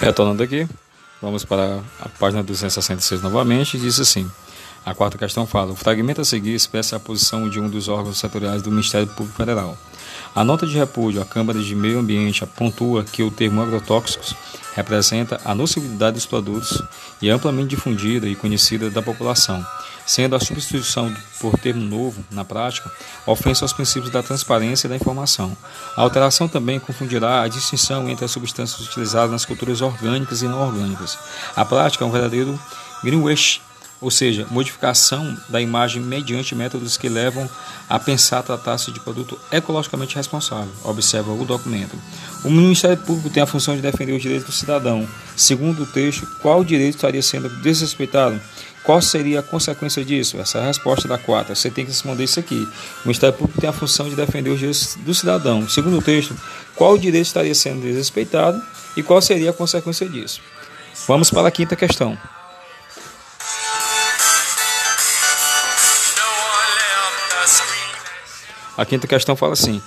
Retornando aqui, vamos para a página 266 novamente, diz assim. A quarta questão fala: o fragmento a seguir expressa a posição de um dos órgãos setoriais do Ministério Público Federal. A nota de repúdio à Câmara de Meio Ambiente pontua que o termo agrotóxicos representa a nocividade dos produtos e é amplamente difundida e conhecida da população, sendo a substituição por termo novo, na prática, ofensa aos princípios da transparência e da informação. A alteração também confundirá a distinção entre as substâncias utilizadas nas culturas orgânicas e não orgânicas. A prática é um verdadeiro greenwash ou seja, modificação da imagem mediante métodos que levam a pensar tratar-se de produto ecologicamente responsável. Observa o documento. O Ministério Público tem a função de defender os direitos do cidadão. Segundo o texto, qual direito estaria sendo desrespeitado? Qual seria a consequência disso? Essa é a resposta da quarta. Você tem que responder isso aqui. O Ministério Público tem a função de defender os direitos do cidadão. Segundo o texto, qual direito estaria sendo desrespeitado e qual seria a consequência disso? Vamos para a quinta questão. A quinta questão fala assim: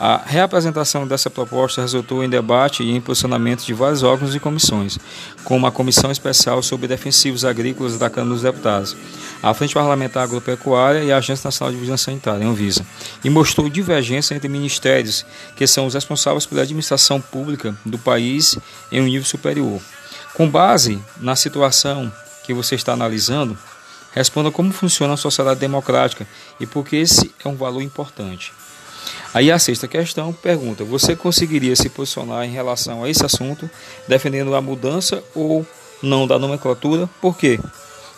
a reapresentação dessa proposta resultou em debate e em posicionamento de vários órgãos e comissões, como a Comissão Especial sobre Defensivos Agrícolas da Câmara dos Deputados, a Frente Parlamentar Agropecuária e a Agência Nacional de Vigilância Sanitária, Anvisa, e mostrou divergência entre ministérios, que são os responsáveis pela administração pública do país em um nível superior. Com base na situação que você está analisando, Responda como funciona a sociedade democrática e por que esse é um valor importante. Aí a sexta questão pergunta: você conseguiria se posicionar em relação a esse assunto, defendendo a mudança ou não da nomenclatura? Por quê?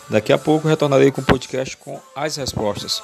Daqui a pouco retornarei com o podcast com as respostas.